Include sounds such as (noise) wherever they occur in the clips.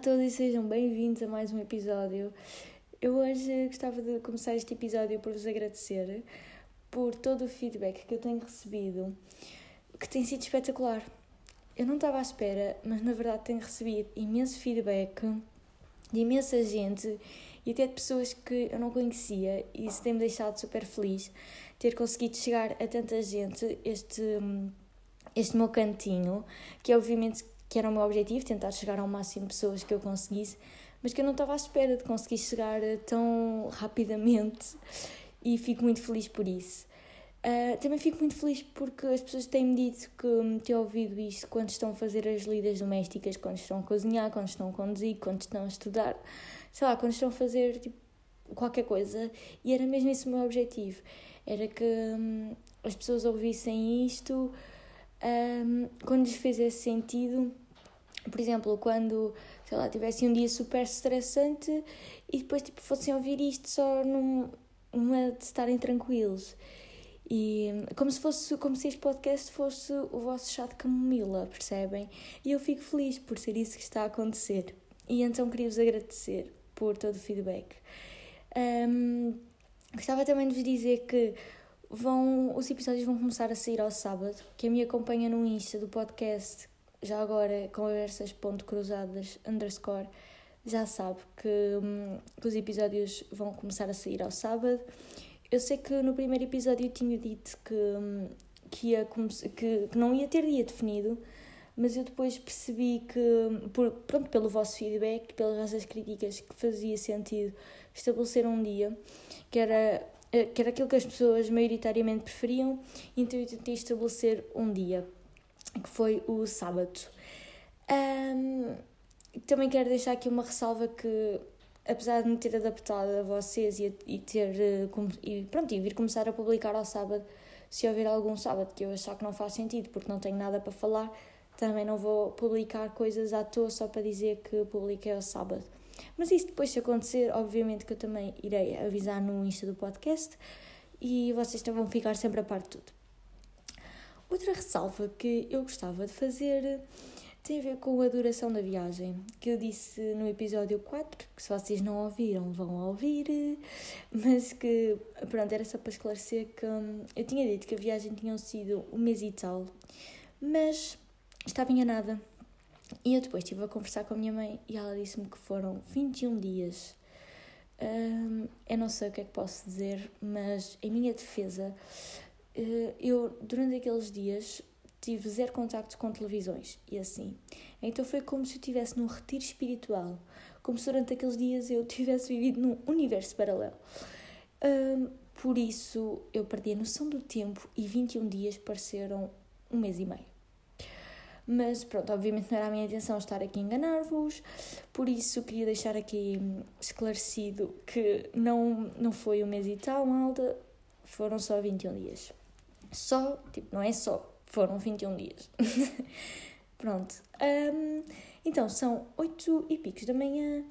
todos e sejam bem-vindos a mais um episódio. Eu hoje gostava de começar este episódio por vos agradecer por todo o feedback que eu tenho recebido, que tem sido espetacular. Eu não estava à espera, mas na verdade tenho recebido imenso feedback de imensa gente e até de pessoas que eu não conhecia e isso tem-me deixado super feliz ter conseguido chegar a tanta gente este, este meu cantinho, que é obviamente que era o meu objetivo, tentar chegar ao máximo de pessoas que eu conseguisse, mas que eu não estava à espera de conseguir chegar eh, tão rapidamente e fico muito feliz por isso. Uh, também fico muito feliz porque as pessoas têm-me dito que têm ouvido isto quando estão a fazer as lidas domésticas, quando estão a cozinhar, quando estão a conduzir, quando estão a estudar, sei lá, quando estão a fazer tipo, qualquer coisa. E era mesmo esse o meu objetivo: era que hum, as pessoas ouvissem isto um, quando lhes fizesse sentido por exemplo, quando, sei lá, tivessem um dia super estressante e depois tipo, fossem ouvir isto só num, numa de estarem tranquilos. E como se fosse, como se este podcast fosse o vosso chá de camomila, percebem? E eu fico feliz por ser isso que está a acontecer. E então queria-vos agradecer por todo o feedback. Um, gostava também de vos dizer que vão, os episódios vão começar a sair ao sábado. Quem me acompanha no Insta do podcast já agora conversas ponto cruzadas underscore já sabe que, hum, que os episódios vão começar a sair ao sábado. Eu sei que no primeiro episódio eu tinha dito que, hum, que, ia, que, que não ia ter dia definido, mas eu depois percebi que, hum, por, pronto, pelo vosso feedback, pelas vossas críticas, que fazia sentido estabelecer um dia, que era, eh, que era aquilo que as pessoas maioritariamente preferiam, então eu tentei estabelecer um dia que foi o sábado. Um, também quero deixar aqui uma ressalva que, apesar de me ter adaptado a vocês e, e ter eh, e, pronto, e vir começar a publicar ao sábado, se houver algum sábado que eu achar que não faz sentido porque não tenho nada para falar, também não vou publicar coisas à toa só para dizer que publiquei ao sábado. Mas isso depois se acontecer, obviamente que eu também irei avisar no Insta do podcast e vocês vão ficar sempre a par de tudo. Outra ressalva que eu gostava de fazer tem a ver com a duração da viagem, que eu disse no episódio 4, que se vocês não ouviram, vão ouvir, mas que, pronto, era só para esclarecer que hum, eu tinha dito que a viagem tinha sido um mês e tal, mas estava enganada. E eu depois estive a conversar com a minha mãe e ela disse-me que foram 21 dias. Um, eu não sei o que é que posso dizer, mas em minha defesa, eu, durante aqueles dias, tive zero contacto com televisões e assim. Então foi como se eu estivesse num retiro espiritual, como se durante aqueles dias eu (laughs) tivesse vivido num universo paralelo. Um, por isso eu perdi a noção do tempo e 21 dias pareceram um mês e meio. Mas pronto, obviamente não era a minha intenção estar aqui a enganar-vos, por isso queria deixar aqui esclarecido que não, não foi um mês e tal, malta, foram só 21 dias. Só, tipo, não é só, foram 21 dias. (laughs) Pronto. Um, então, são 8 e picos da manhã.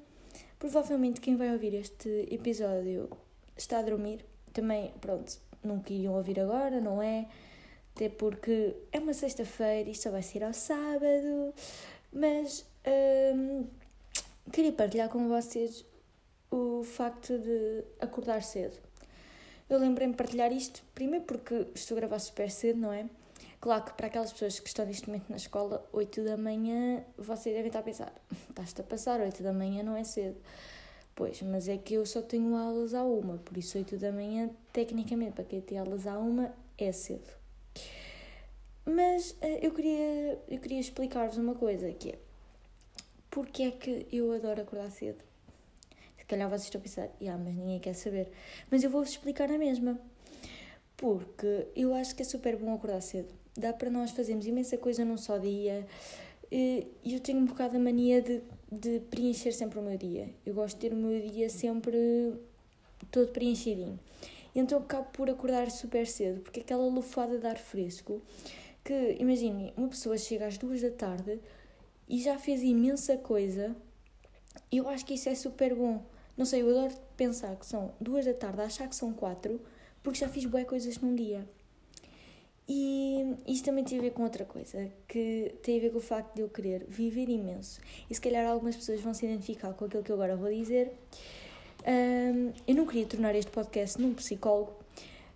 Provavelmente quem vai ouvir este episódio está a dormir. Também, pronto, não queriam ouvir agora, não é? Até porque é uma sexta-feira e só vai ser ao sábado. Mas um, queria partilhar com vocês o facto de acordar cedo. Eu lembrei-me de partilhar isto, primeiro porque estou a gravar super cedo, não é? Claro que para aquelas pessoas que estão neste momento na escola, 8 da manhã, vocês devem estar a pensar, estás-te a passar, 8 da manhã não é cedo. Pois, mas é que eu só tenho aulas à uma, por isso 8 da manhã, tecnicamente, para quem tem aulas à uma, é cedo. Mas uh, eu queria, eu queria explicar-vos uma coisa, que é, porque é que eu adoro acordar cedo? Calhar vocês estão a pensar, yeah, mas ninguém quer saber. Mas eu vou-vos explicar a mesma. Porque eu acho que é super bom acordar cedo. Dá para nós fazermos imensa coisa num só dia. E eu tenho um bocado a mania de, de preencher sempre o meu dia. Eu gosto de ter o meu dia sempre todo preenchidinho. Então acabo por acordar super cedo, porque aquela lufada de ar fresco, que imagine, uma pessoa chega às duas da tarde e já fez imensa coisa, eu acho que isso é super bom. Não sei, eu adoro pensar que são duas da tarde, achar que são quatro, porque já fiz boas coisas num dia. E isto também tem a ver com outra coisa, que tem a ver com o facto de eu querer viver imenso. E se calhar algumas pessoas vão se identificar com aquilo que eu agora vou dizer. Um, eu não queria tornar este podcast num psicólogo,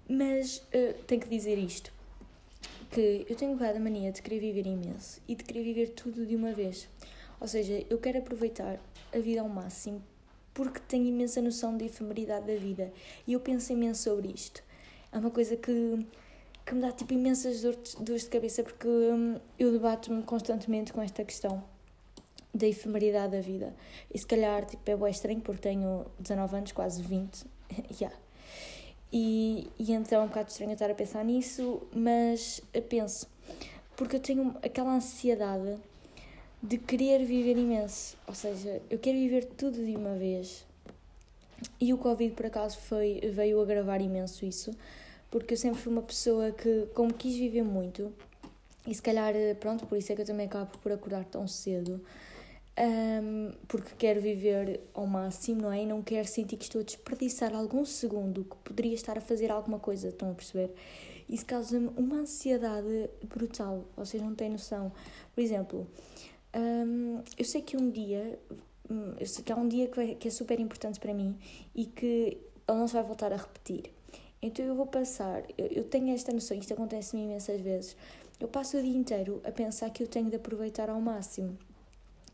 mas uh, tenho que dizer isto: que eu tenho um bocado a mania de querer viver imenso e de querer viver tudo de uma vez. Ou seja, eu quero aproveitar a vida ao máximo porque tenho imensa noção da efemeridade da vida e eu penso imenso sobre isto. É uma coisa que, que me dá tipo imensas dores, dores de cabeça porque hum, eu debato-me constantemente com esta questão da efemeridade da vida. E se calhar tipo, é bem estranho porque tenho 19 anos, quase 20. (laughs) yeah. e, e então é um bocado estranho estar a pensar nisso, mas penso, porque eu tenho aquela ansiedade de querer viver imenso. Ou seja, eu quero viver tudo de uma vez. E o Covid, por acaso, foi, veio agravar imenso isso, porque eu sempre fui uma pessoa que, como quis viver muito, e se calhar, pronto, por isso é que eu também acabo por acordar tão cedo, um, porque quero viver ao máximo, não é? E não quero sentir que estou a desperdiçar algum segundo que poderia estar a fazer alguma coisa, estão a perceber? Isso causa-me uma ansiedade brutal, vocês não têm noção. Por exemplo, um, eu sei que um dia, hum, eu sei que há um dia que, vai, que é super importante para mim e que ele não se vai voltar a repetir. Então eu vou passar, eu, eu tenho esta noção, isto acontece-me imensas vezes. Eu passo o dia inteiro a pensar que eu tenho de aproveitar ao máximo.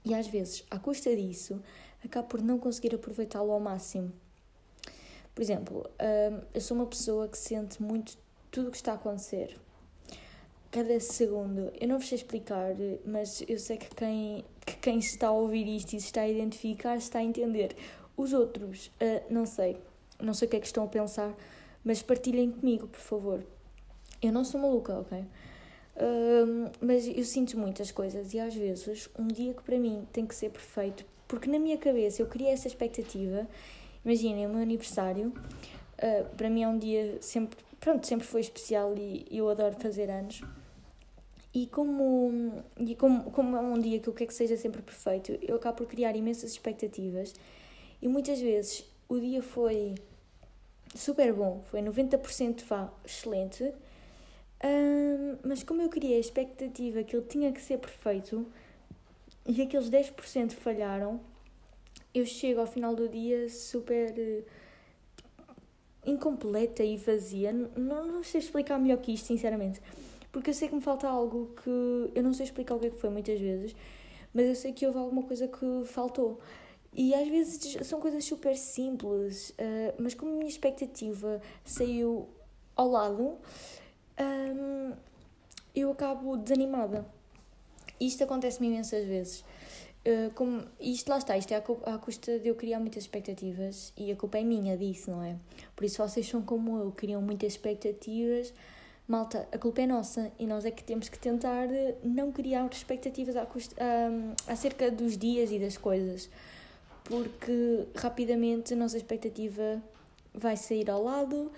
E às vezes, à custa disso, acabo por não conseguir aproveitá-lo ao máximo. Por exemplo, eu sou uma pessoa que sente muito tudo o que está a acontecer cada segundo. Eu não vos sei explicar, mas eu sei que quem, que quem está a ouvir isto e se está a identificar está a entender. Os outros, uh, não sei. Não sei o que é que estão a pensar, mas partilhem comigo, por favor. Eu não sou maluca, ok? Uh, mas eu sinto muitas coisas e às vezes um dia que para mim tem que ser perfeito, porque na minha cabeça eu criei essa expectativa. Imaginem, o meu aniversário, uh, para mim é um dia sempre, pronto, sempre foi especial e eu adoro fazer anos. E como, e como, como é um dia que eu quero que seja sempre perfeito, eu acabo por criar imensas expectativas. E muitas vezes o dia foi super bom, foi 90% vá, excelente, mas como eu criei a expectativa que ele tinha que ser perfeito e aqueles 10% falharam, eu chego ao final do dia super uh, incompleta e vazia. Não, não sei explicar melhor que isto, sinceramente porque eu sei que me falta algo que eu não sei explicar o que é que foi muitas vezes, mas eu sei que houve alguma coisa que faltou. E às vezes são coisas super simples, uh, mas como a minha expectativa saiu ao lado, um, eu acabo desanimada. Isto acontece-me imensas vezes. Uh, como, isto lá está, isto é à, custa de eu criar muitas expectativas e a culpa é minha disso, não é? Por isso vocês são como eu, criam muitas expectativas malta, a culpa é nossa e nós é que temos que tentar eh, não criar expectativas acerca dos dias e das coisas, porque rapidamente a nossa expectativa vai sair ao lado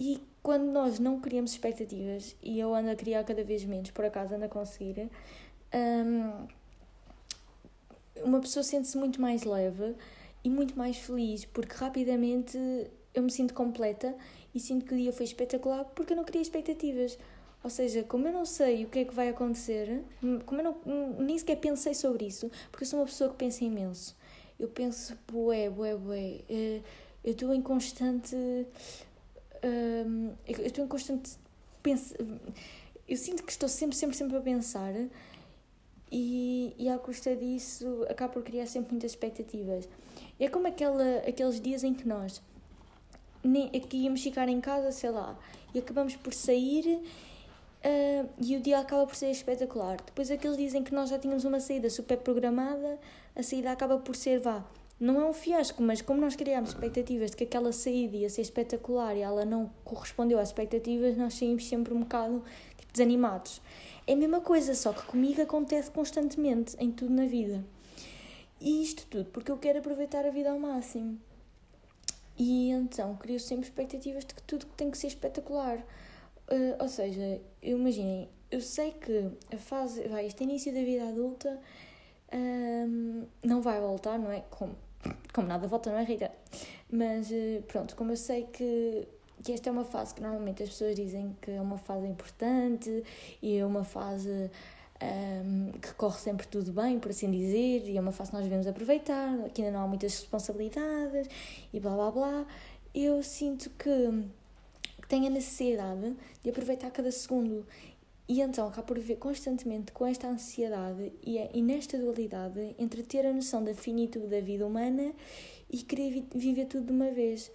e quando nós não criamos expectativas, e eu ando a criar cada vez menos, por acaso ando a conseguir, um, uma pessoa sente-se muito mais leve e muito mais feliz, porque rapidamente eu me sinto completa e sinto que o dia foi espetacular porque eu não queria expectativas. Ou seja, como eu não sei o que é que vai acontecer, como eu não, nem sequer pensei sobre isso, porque eu sou uma pessoa que pensa imenso. Eu penso, bué, bué, bué. Eh, eu estou em constante. Hum, eu estou em constante. Eu sinto que estou sempre, sempre, sempre a pensar e, e à custa disso acabo por criar sempre muitas expectativas. É como aquela, aqueles dias em que nós nem, que íamos ficar em casa, sei lá, e acabamos por sair uh, e o dia acaba por ser espetacular. Depois aqueles dizem que nós já tínhamos uma saída super programada, a saída acaba por ser, vá, não é um fiasco, mas como nós criámos expectativas de que aquela saída ia ser espetacular e ela não correspondeu às expectativas, nós saímos sempre um bocado tipo, desanimados. É a mesma coisa, só que comigo acontece constantemente em tudo na vida. E isto tudo porque eu quero aproveitar a vida ao máximo. E então crio sempre expectativas de que tudo tem que ser espetacular. Uh, ou seja, imaginem, eu sei que a fase, vai, este início da vida adulta um, não vai voltar, não é? Como, como nada volta, não é, Rita? Mas uh, pronto, como eu sei que, que esta é uma fase que normalmente as pessoas dizem que é uma fase importante e é uma fase um, que corre sempre tudo bem, por assim dizer, e é uma fase que nós devemos aproveitar, que ainda não há muitas responsabilidades e blá blá blá. Eu sinto que, que tenho a necessidade de aproveitar cada segundo e então acabo por viver constantemente com esta ansiedade e, e nesta dualidade entre ter a noção da finitude da vida humana e querer vi viver tudo de uma vez.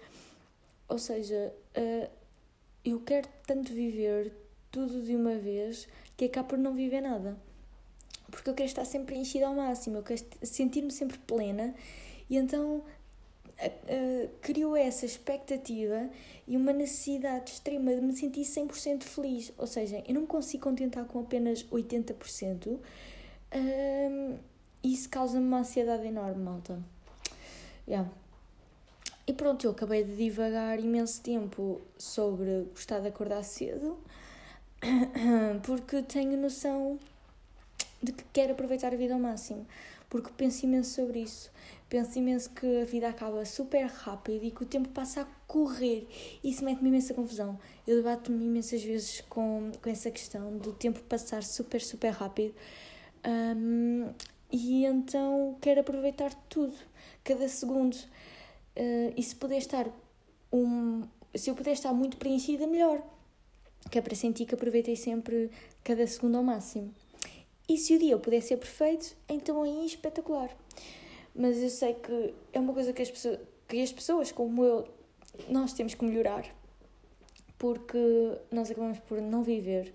Ou seja, uh, eu quero tanto viver tudo de uma vez que acabo por não viver nada. Porque eu quero estar sempre enchida ao máximo, eu quero sentir-me sempre plena e então uh, criou essa expectativa e uma necessidade extrema de me sentir 100% feliz. Ou seja, eu não me consigo contentar com apenas 80%. Um, isso causa-me uma ansiedade enorme, malta. Yeah. E pronto, eu acabei de divagar imenso tempo sobre gostar de acordar cedo, (coughs) porque tenho noção de que quero aproveitar a vida ao máximo, porque penso imenso sobre isso. Penso imenso que a vida acaba super rápido e que o tempo passa a correr. Isso mete-me imensa confusão. Eu debato-me imensas vezes com, com essa questão do tempo passar super, super rápido. Um, e então quero aproveitar tudo, cada segundo. Uh, e se puder estar um, se eu puder estar muito preenchida, melhor. Que é para sentir que aproveitei sempre cada segundo ao máximo. E se o dia puder ser perfeito, então aí é espetacular. Mas eu sei que é uma coisa que as pessoas, que as pessoas como eu, nós temos que melhorar. Porque nós acabamos por não viver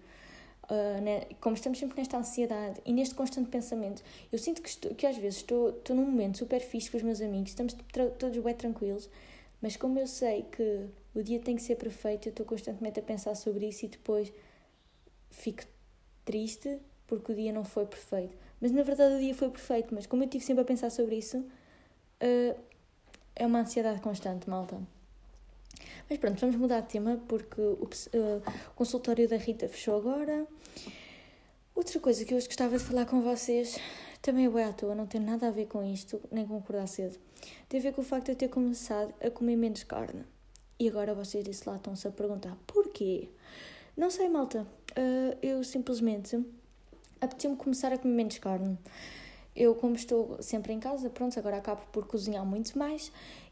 Uh, né? como estamos sempre nesta ansiedade e neste constante pensamento, eu sinto que, estou, que às vezes estou, estou num momento super fixe com os meus amigos, estamos todos bem tranquilos, mas como eu sei que o dia tem que ser perfeito, eu estou constantemente a pensar sobre isso e depois fico triste porque o dia não foi perfeito. Mas na verdade o dia foi perfeito, mas como eu estive sempre a pensar sobre isso, uh, é uma ansiedade constante, malta. Mas pronto, vamos mudar de tema porque o uh, consultório da Rita fechou agora. Outra coisa que eu hoje gostava de falar com vocês, também é à toa, não tem nada a ver com isto, nem com acordar cedo. Tem a ver com o facto de eu ter começado a comer menos carne. E agora vocês desse lá estão-se a perguntar porquê? Não sei, malta. Uh, eu simplesmente apeteceu-me começar a comer menos carne. Eu, como estou sempre em casa, pronto, agora acabo por cozinhar muito mais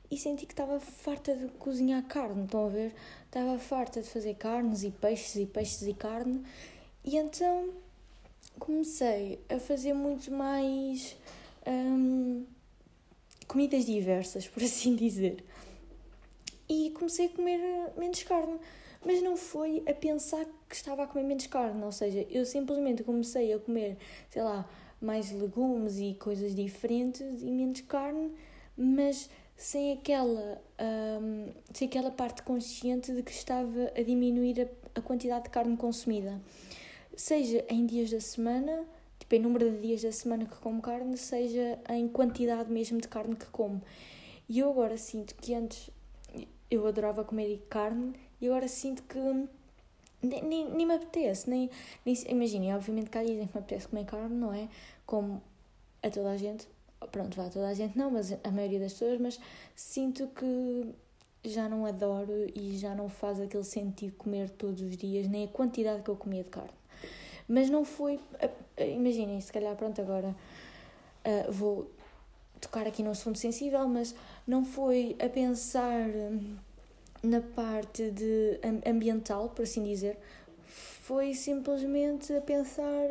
e senti que estava farta de cozinhar carne, estão a ver? Estava farta de fazer carnes e peixes e peixes e carne. E então comecei a fazer muito mais hum, comidas diversas, (laughs) por assim dizer. E comecei a comer menos carne. Mas não foi a pensar que estava a comer menos carne, ou seja, eu simplesmente comecei a comer, sei lá, mais legumes e coisas diferentes e menos carne, mas sem aquela, sem aquela parte consciente de que estava a diminuir a, a, quantidade de carne consumida. Seja em dias da semana, tipo em número de dias da semana que como carne, seja em quantidade mesmo de carne que como. E eu agora sinto que antes eu adorava comer carne e agora sinto que nem, nem, nem me apetece. Nem, nem, imaginem, obviamente que há dias em que me apetece comer carne, não é? Como a toda a gente, pronto, vá toda a gente não, mas a maioria das pessoas, mas sinto que já não adoro e já não faz aquele sentido comer todos os dias, nem a quantidade que eu comia de carne. Mas não foi, imaginem, se calhar, pronto, agora uh, vou tocar aqui no assunto sensível, mas não foi a pensar na parte de ambiental, por assim dizer, foi simplesmente a pensar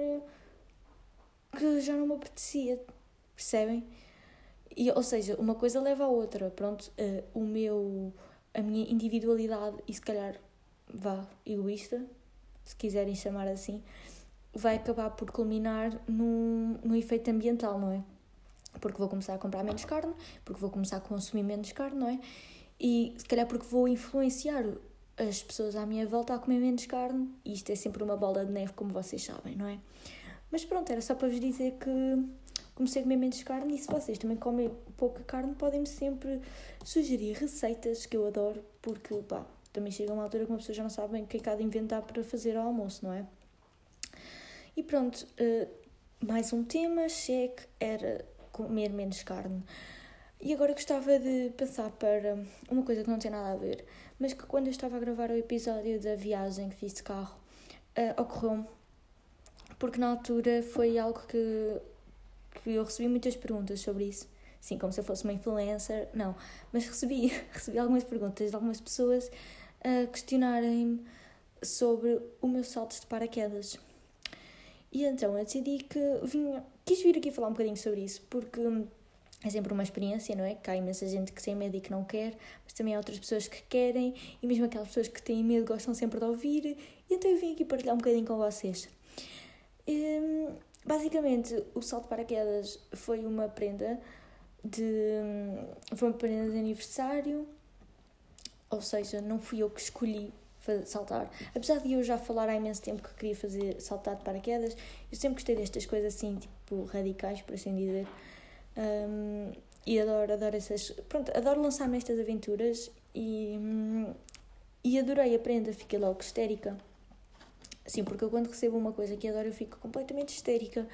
que já não me apetecia percebem? E, ou seja, uma coisa leva à outra, pronto, uh, o meu, a minha individualidade e se calhar, vá, egoísta, se quiserem chamar assim, vai acabar por culminar no, no efeito ambiental, não é? Porque vou começar a comprar menos carne, porque vou começar a consumir menos carne, não é? E se calhar porque vou influenciar as pessoas à minha volta a comer menos carne, e isto é sempre uma bola de neve, como vocês sabem, não é? Mas pronto, era só para vos dizer que comecei a comer menos carne e se vocês também comem pouca carne, podem-me sempre sugerir receitas que eu adoro, porque pá, também chega uma altura que uma pessoa já não sabe o que é que há de inventar para fazer ao almoço, não é? E pronto, uh, mais um tema, cheque, era comer menos carne. E agora gostava de passar para uma coisa que não tem nada a ver, mas que quando eu estava a gravar o episódio da viagem que fiz de carro, uh, ocorreu-me, porque na altura foi algo que, que eu recebi muitas perguntas sobre isso. Sim, como se eu fosse uma influencer, não. Mas recebi, (laughs) recebi algumas perguntas de algumas pessoas a questionarem-me sobre o meu salto de paraquedas. E então eu decidi que vinha, quis vir aqui falar um bocadinho sobre isso, porque é sempre uma experiência, não é? Que há imensa gente que tem medo e que não quer, mas também há outras pessoas que querem, e mesmo aquelas pessoas que têm medo gostam sempre de ouvir, e então eu vim aqui partilhar um bocadinho com vocês. Hum, basicamente, o salto de paraquedas foi uma prenda de. foi uma prenda de aniversário, ou seja, não fui eu que escolhi saltar. Apesar de eu já falar há imenso tempo que queria fazer saltar de paraquedas, eu sempre gostei destas coisas assim, tipo, radicais, por assim dizer. Um, e adoro, adoro essas. Pronto, adoro lançar nestas aventuras e, e adorei a prenda, fiquei logo histérica. Sim, porque eu quando recebo uma coisa que adoro eu fico completamente histérica.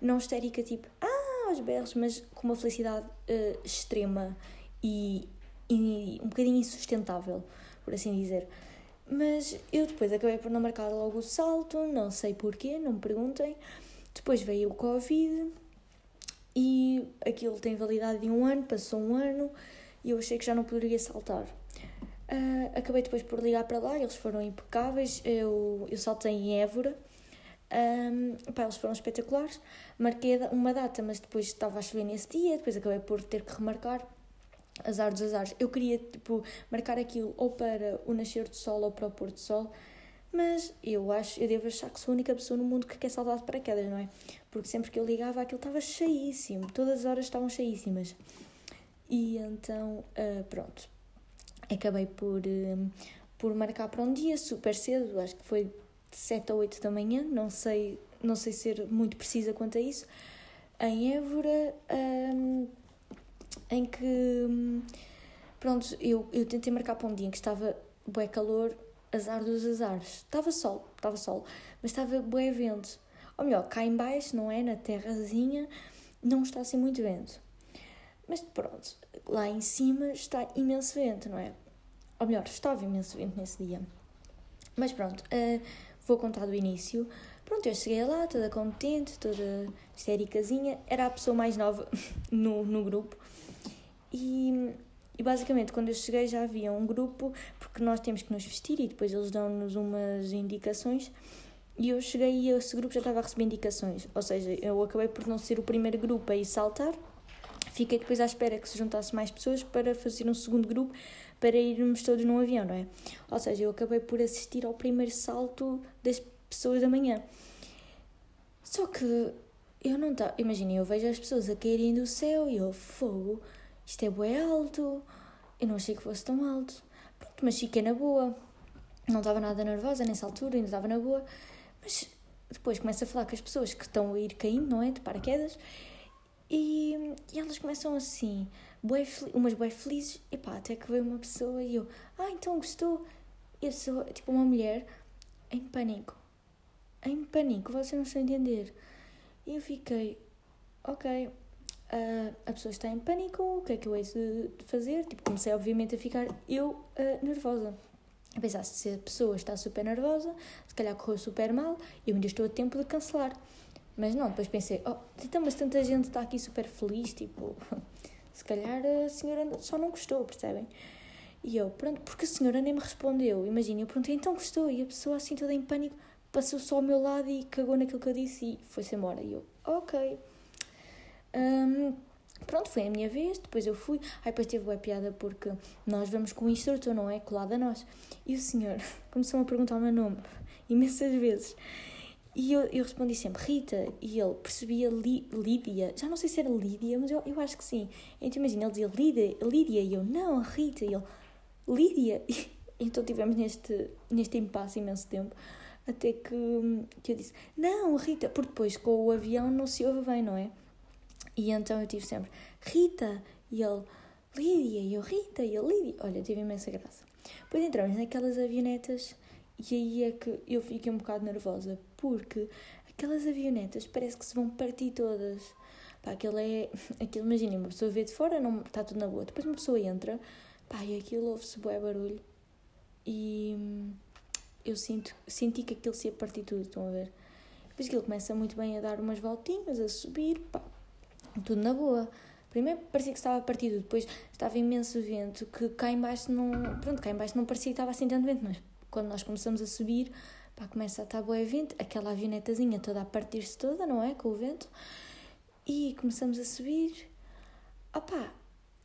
Não histérica tipo, ah, aos berros, mas com uma felicidade uh, extrema e, e um bocadinho insustentável, por assim dizer. Mas eu depois acabei por não marcar logo o salto, não sei porquê, não me perguntem. Depois veio o Covid e aquilo tem validade de um ano, passou um ano e eu achei que já não poderia saltar. Uh, acabei depois por ligar para lá, eles foram impecáveis. Eu, eu saltei em Évora. Um, pá, eles foram espetaculares. Marquei uma data, mas depois estava a chover nesse dia. Depois acabei por ter que remarcar. Azar dos azares. Eu queria tipo, marcar aquilo ou para o nascer do sol ou para o pôr do sol. Mas eu acho, eu devo achar que sou a única pessoa no mundo que quer saltar de paraquedas, não é? Porque sempre que eu ligava aquilo estava cheíssimo, todas as horas estavam cheíssimas. E então, uh, pronto, acabei por, uh, por marcar para um dia super cedo, acho que foi de 7 a 8 da manhã, não sei, não sei ser muito precisa quanto a isso, em Évora, um, em que, pronto, eu, eu tentei marcar para um dia em que estava bué calor, azar dos azares. Estava sol, estava sol, mas estava bué vento. Ou melhor, cá em baixo, não é? Na terrazinha, não está assim muito vento. Mas pronto, lá em cima está imenso vento, não é? Ou melhor, estava imenso vento nesse dia. Mas pronto, uh, vou contar do início. Pronto, eu cheguei lá, toda contente, toda histéricazinha. Era a pessoa mais nova (laughs) no, no grupo. E e basicamente, quando eu cheguei, já havia um grupo, porque nós temos que nos vestir e depois eles dão-nos umas indicações. E eu cheguei e esse grupo já estava a receber indicações. Ou seja, eu acabei por não ser o primeiro grupo a ir saltar. Fiquei depois à espera que se juntasse mais pessoas para fazer um segundo grupo para irmos todos num avião, não é? Ou seja, eu acabei por assistir ao primeiro salto das pessoas da manhã. Só que eu não estava. Imaginem, eu vejo as pessoas a caírem do céu e eu, fogo isto é bué alto, eu não achei que fosse tão alto. Pronto, mas fiquei na boa. Não estava nada nervosa nessa altura, ainda estava na boa. Mas depois começo a falar com as pessoas que estão a ir caindo, não é? De paraquedas. E, e elas começam assim, bué, umas bué felizes. E pá, até que veio uma pessoa e eu, ah, então gostou. E a pessoa, tipo uma mulher, em pânico. Em pânico, você não está a entender. E eu fiquei, ok, Uh, a pessoa está em pânico, o que é que eu hei de fazer? Tipo, comecei obviamente a ficar eu uh, nervosa. A pensar, se a pessoa está super nervosa, se calhar correu super mal, eu ainda estou a tempo de cancelar. Mas não, depois pensei, oh, então, mas tanta gente está aqui super feliz, tipo, (laughs) se calhar a senhora só não gostou, percebem? E eu, pronto, porque a senhora nem me respondeu. Imagina, eu perguntei, então gostou? E a pessoa assim toda em pânico passou só ao meu lado e cagou naquilo que eu disse e foi-se embora. E eu, ok. Um, pronto, foi a minha vez, depois eu fui. Aí depois teve uma piada porque nós vamos com o instrutor, não é? Colado a nós. E o senhor (laughs) começou a perguntar o meu nome (laughs) imensas vezes. E eu, eu respondi sempre Rita, e ele percebia Li, Lídia, já não sei se era Lídia, mas eu, eu acho que sim. Então imagina, ele dizia Lídia, Lídia, e eu, não, Rita, e ele, Lídia. (laughs) E, então tivemos neste, neste impasse imenso tempo, até que, que eu disse, não, Rita, porque depois com o avião não se ouve bem, não é? E então eu tive sempre Rita e ele Lídia e eu Rita e ele Lídia. Olha, tive imensa graça. Depois entramos naquelas avionetas e aí é que eu fiquei um bocado nervosa porque aquelas avionetas parece que se vão partir todas. Pá, aquilo é. (laughs) Aquilo, imagina, uma pessoa vê de fora, não está tudo na boa. Depois uma pessoa entra, pá, e aquilo ouve-se bué barulho. E hum, eu sinto, senti que aquilo se ia partir tudo, estão a ver? Depois aquilo começa muito bem a dar umas voltinhas, a subir, pá, tudo na boa. Primeiro parecia que estava partido, depois estava imenso vento, que cá embaixo não. Pronto, cá embaixo não parecia que estava assim tanto vento, mas quando nós começamos a subir, pá, começa a estar boa vento, aquela avionetazinha toda a partir-se toda, não é? Com o vento. E começamos a subir. Opá,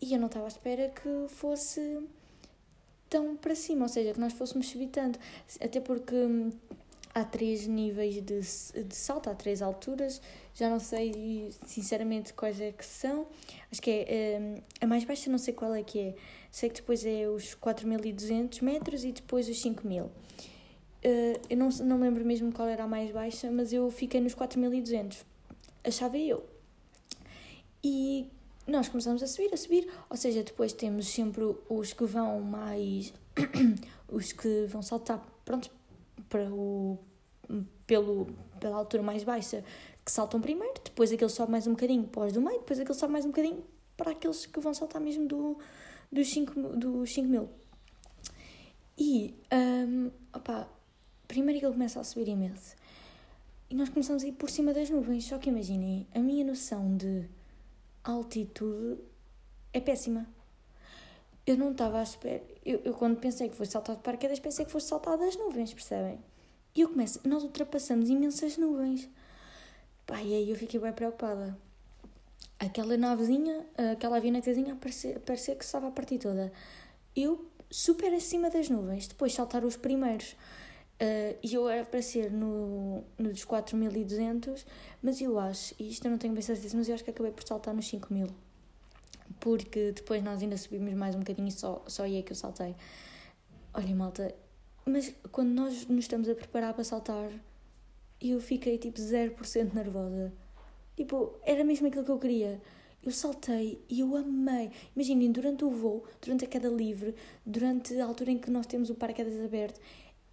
e eu não estava à espera que fosse tão para cima, ou seja, que nós fôssemos subir tanto. Até porque hum, há três níveis de, de salto, há três alturas. Já não sei sinceramente quais é que são. Acho que é hum, a mais baixa, não sei qual é que é. Sei que depois é os 4.200 metros e depois os 5.000. Uh, eu não, não lembro mesmo qual era a mais baixa, mas eu fiquei nos 4.200. Achava eu. E nós começamos a subir, a subir, ou seja, depois temos sempre os que vão mais. (coughs) os que vão saltar, pronto, para o. Pelo, pela altura mais baixa, que saltam primeiro, depois aquele sobe mais um bocadinho para os do meio, depois aquele sobe mais um bocadinho para aqueles que vão saltar mesmo do, dos 5 dos cinco mil. E, um, opa, primeiro que ele começa a subir imenso. E nós começamos a ir por cima das nuvens. Só que imaginem, a minha noção de altitude é péssima. Eu não estava à espera. Eu, eu, quando pensei que fosse saltar de paraquedas, pensei que fosse saltar das nuvens, percebem? E eu começo, nós ultrapassamos imensas nuvens. Pá, e aí eu fiquei bem preocupada. Aquela navezinha, aquela avionetazinha, parecia, parecia que estava a partir toda. Eu super acima das nuvens, depois saltaram os primeiros. Uh, e eu era para ser no, no dos 4.200, mas eu acho, e isto eu não tenho bem certeza, mas eu acho que acabei por saltar nos 5.000. Porque depois nós ainda subimos mais um bocadinho e só, só aí é que eu saltei. Olha, malta, mas quando nós nos estamos a preparar para saltar, eu fiquei tipo 0% nervosa. Tipo, era mesmo aquilo que eu queria. Eu saltei e eu amei. Imaginem, durante o voo, durante a queda livre, durante a altura em que nós temos o paraquedas aberto,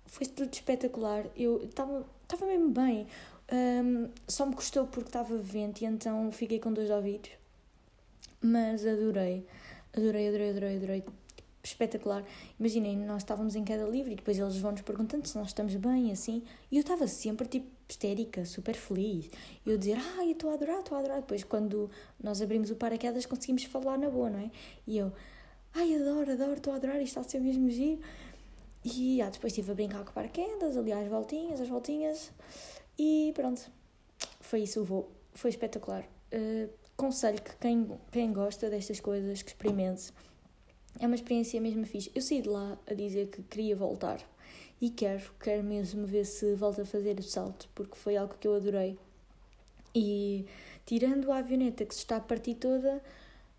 foi tudo espetacular. Eu estava mesmo bem. Um, só me custou porque estava vento e então fiquei com dois ouvidos. Mas adorei. Adorei, adorei, adorei, adorei. Espetacular. Imaginem, nós estávamos em queda livre e depois eles vão nos perguntando se nós estamos bem, assim. E eu estava sempre, tipo, histérica, super feliz. Eu dizer, ah, estou a adorar, estou a adorar. Depois, quando nós abrimos o paraquedas, conseguimos falar na boa, não é? E eu, ai, adoro, adoro, estou a adorar, isto está a ser mesmo giro. E ah, depois estive a brincar com paraquedas, ali às voltinhas, às voltinhas. E pronto, foi isso o voo. Foi espetacular. Uh, conselho que quem, quem gosta destas coisas, que experimente. É uma experiência mesmo fixe. Eu saí de lá a dizer que queria voltar. E quero, quero mesmo ver se volto a fazer o salto, porque foi algo que eu adorei. E tirando a avioneta que se está a partir toda,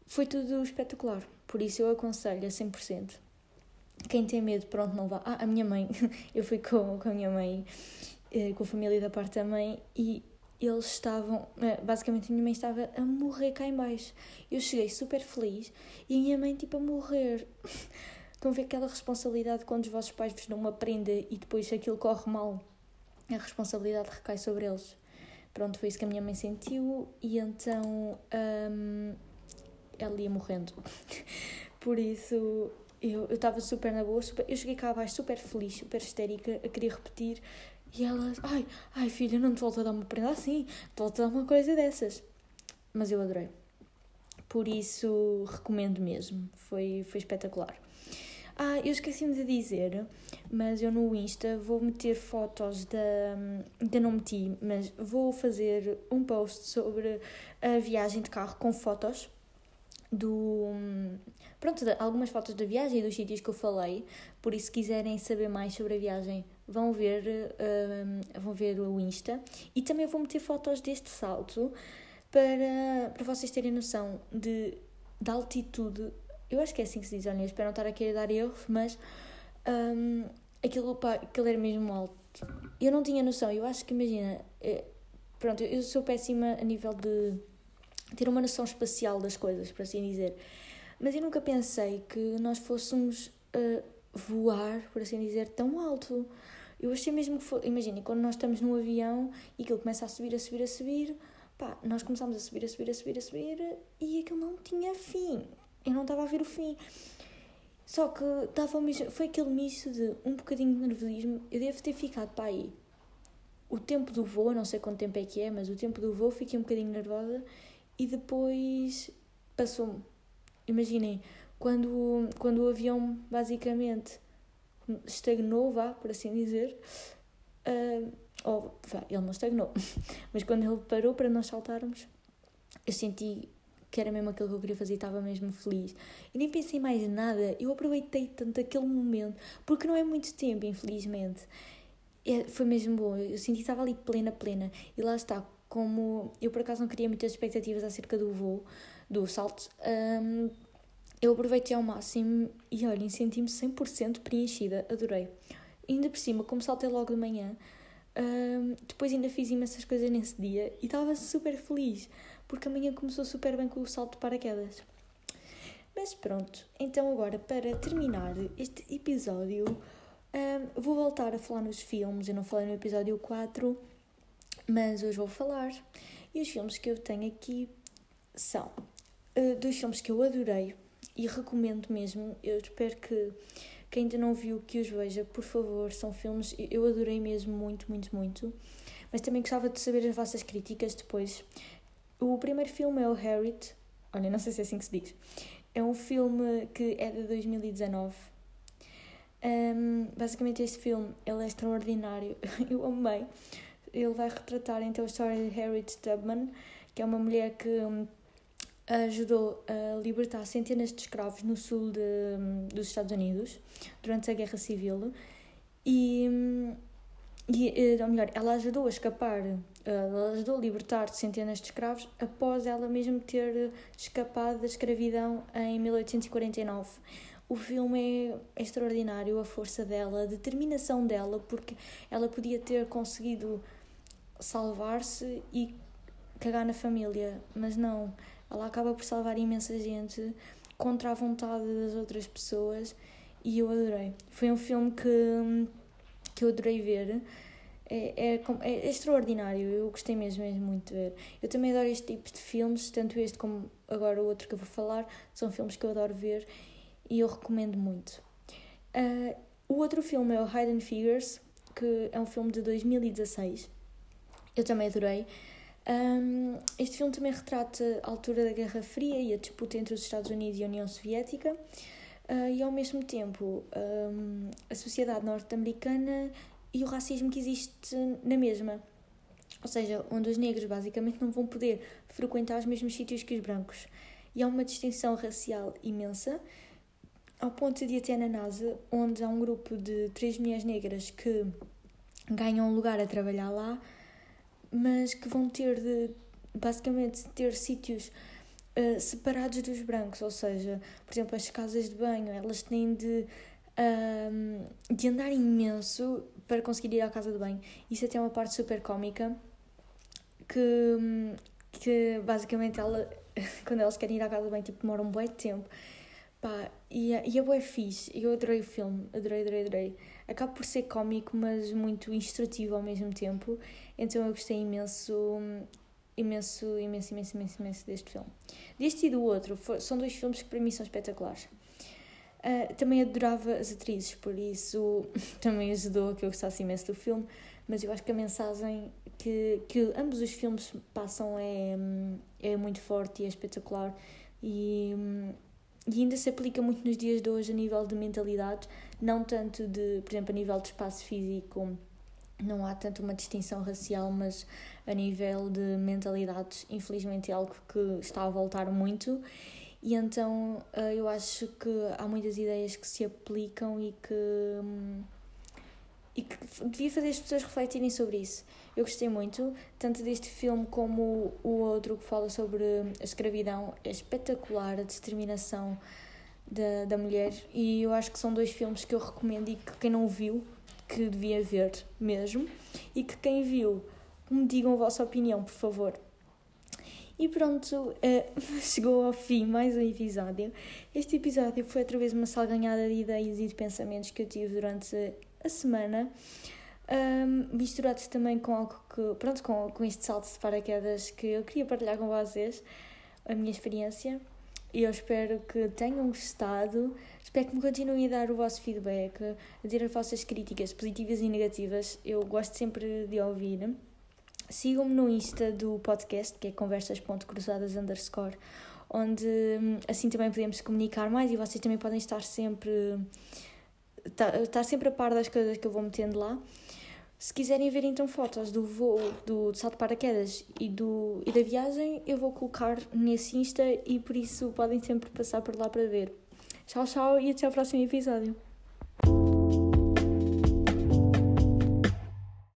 foi tudo espetacular. Por isso eu aconselho a 100%. Quem tem medo, pronto, não vá. Ah, a minha mãe, (laughs) eu fui com, com a minha mãe, eh, com a família da parte da mãe, e eles estavam, eh, basicamente a minha mãe estava a morrer cá em baixo. Eu cheguei super feliz e a minha mãe tipo a morrer. (laughs) Estão a ver aquela responsabilidade quando os vossos pais vos dão uma prenda e depois aquilo corre mal, a responsabilidade recai sobre eles. Pronto, foi isso que a minha mãe sentiu e então um, ela ia morrendo. (laughs) Por isso eu estava super na boa, super, eu cheguei cá abaixo super feliz, super histérica, a querer repetir. E ela, ai, ai filha, não te volto a dar uma prenda assim, te volto a dar uma coisa dessas. Mas eu adorei. Por isso, recomendo mesmo. Foi, foi espetacular. Ah, eu esqueci-me de dizer, mas eu no Insta vou meter fotos da. Ainda não meti, mas vou fazer um post sobre a viagem de carro com fotos do. Pronto, algumas fotos da viagem e dos sítios que eu falei. Por isso, se quiserem saber mais sobre a viagem, vão ver, uh, vão ver o Insta. E também vou meter fotos deste salto para, para vocês terem noção de, da altitude. Eu acho que é assim que se diz, olha, espero não estar aqui a dar erro, mas um, aquilo, pá, aquilo era mesmo alto. Eu não tinha noção, eu acho que imagina, é, pronto, eu sou péssima a nível de ter uma noção espacial das coisas, por assim dizer. Mas eu nunca pensei que nós fôssemos uh, voar, por assim dizer, tão alto. Eu achei mesmo que foi. Imaginem, quando nós estamos num avião e ele começa a subir, a subir, a subir, Pá, nós começámos a subir, a subir, a subir, a subir e aquilo não tinha fim. Eu não estava a ver o fim. Só que estava foi aquele misto de um bocadinho de nervosismo. Eu devo ter ficado para aí. O tempo do voo, não sei quanto tempo é que é, mas o tempo do voo fiquei um bocadinho nervosa e depois passou-me. Imaginem, quando, quando o avião basicamente estagnou, vá, por assim dizer, uh, ou vá, ele não estagnou, (laughs) mas quando ele parou para nós saltarmos, eu senti que era mesmo aquilo que eu queria fazer e estava mesmo feliz. E nem pensei mais nada, eu aproveitei tanto aquele momento, porque não é muito tempo, infelizmente. É, foi mesmo bom, eu senti que estava ali plena, plena. E lá está, como eu por acaso não queria muitas expectativas acerca do voo, do salto, um, eu aproveitei ao máximo e olhem, senti-me 100% preenchida, adorei. Ainda por cima, como saltei logo de manhã, um, depois ainda fiz imensas coisas nesse dia e estava super feliz porque amanhã começou super bem com o salto de paraquedas. Mas pronto, então agora para terminar este episódio, um, vou voltar a falar nos filmes. Eu não falei no episódio 4, mas hoje vou falar. E os filmes que eu tenho aqui são uh, dois filmes que eu adorei e recomendo mesmo. Eu espero que quem ainda não viu que os veja, por favor. São filmes eu adorei mesmo muito, muito, muito. Mas também gostava de saber as vossas críticas depois. O primeiro filme é o Harriet. Olha, não sei se é assim que se diz. É um filme que é de 2019. Um, basicamente este filme ele é extraordinário. (laughs) Eu amei. Ele vai retratar então a história de Harriet Tubman, que é uma mulher que um, ajudou a libertar centenas de escravos no sul de, dos Estados Unidos durante a Guerra Civil. E, e, eh, ou melhor, ela ajudou a escapar ela ajudou a libertar centenas de escravos após ela mesmo ter escapado da escravidão em 1849. O filme é extraordinário, a força dela, a determinação dela, porque ela podia ter conseguido salvar-se e cagar na família, mas não. Ela acaba por salvar imensa gente contra a vontade das outras pessoas e eu adorei. Foi um filme que, que eu adorei ver é, é, é, extraordinário, eu gostei mesmo, mesmo muito de ver. Eu também adoro este tipo de filmes, tanto este como agora o outro que eu vou falar, são filmes que eu adoro ver e eu recomendo muito. Uh, o outro filme é o Hidden Figures, que é um filme de 2016, eu também adorei. Um, este filme também retrata a altura da Guerra Fria e a disputa entre os Estados Unidos e a União Soviética. Uh, e ao mesmo tempo um, a sociedade norte-americana e o racismo que existe na mesma. Ou seja, onde os negros basicamente não vão poder frequentar os mesmos sítios que os brancos. E há uma distinção racial imensa, ao ponto de até na NASA, onde há um grupo de três mulheres negras que ganham um lugar a trabalhar lá, mas que vão ter de basicamente ter sítios uh, separados dos brancos, ou seja, por exemplo, as casas de banho, elas têm de, uh, de andar imenso para conseguir ir à casa de banho. Isso até é uma parte super cómica que, que basicamente ela, (laughs) quando elas querem ir à casa de banho, tipo, demoram um bom tempo. Pá, e, e é bué fixe. Eu adorei o filme, adorei, adorei, adorei. Acaba por ser cómico, mas muito instrutivo ao mesmo tempo. Então eu gostei imenso, imenso, imenso, imenso, imenso, imenso deste filme. Deste e do outro, são dois filmes que para mim são espetaculares. Uh, também adorava as atrizes, por isso (laughs) também ajudou a que eu gostasse imenso do filme, mas eu acho que a mensagem que, que ambos os filmes passam é, é muito forte e é espetacular e, e ainda se aplica muito nos dias de hoje a nível de mentalidade, não tanto de, por exemplo, a nível de espaço físico, não há tanto uma distinção racial, mas a nível de mentalidades, infelizmente é algo que está a voltar muito e então eh, eu acho que há muitas ideias que se aplicam e que, hum, e que devia fazer as pessoas refletirem sobre isso. Eu gostei muito, tanto deste filme como o outro que fala sobre a escravidão. É espetacular a determinação da, da mulher e eu acho que são dois filmes que eu recomendo e que quem não viu, que devia ver mesmo. E que quem viu, me digam a vossa opinião, por favor. E pronto, uh, (laughs) chegou ao fim mais um episódio. Este episódio foi através de uma salganhada de ideias e de pensamentos que eu tive durante a semana, misturados também com algo que, pronto, com, com este salto de paraquedas que eu queria partilhar com vocês a minha experiência eu espero que tenham gostado. Espero que me continuem a dar o vosso feedback, a dizer as vossas críticas positivas e negativas. Eu gosto sempre de ouvir. Sigam-me no Insta do podcast, que é conversas.cruzadas underscore, onde hum, assim também podemos comunicar mais e vocês também podem estar sempre, estar sempre a par das coisas que eu vou metendo lá. Se quiserem ver então fotos do voo, do, do salto de paraquedas e, do, e da viagem, eu vou colocar nesse Insta e por isso podem sempre passar por lá para ver. Tchau, tchau e até ao próximo episódio.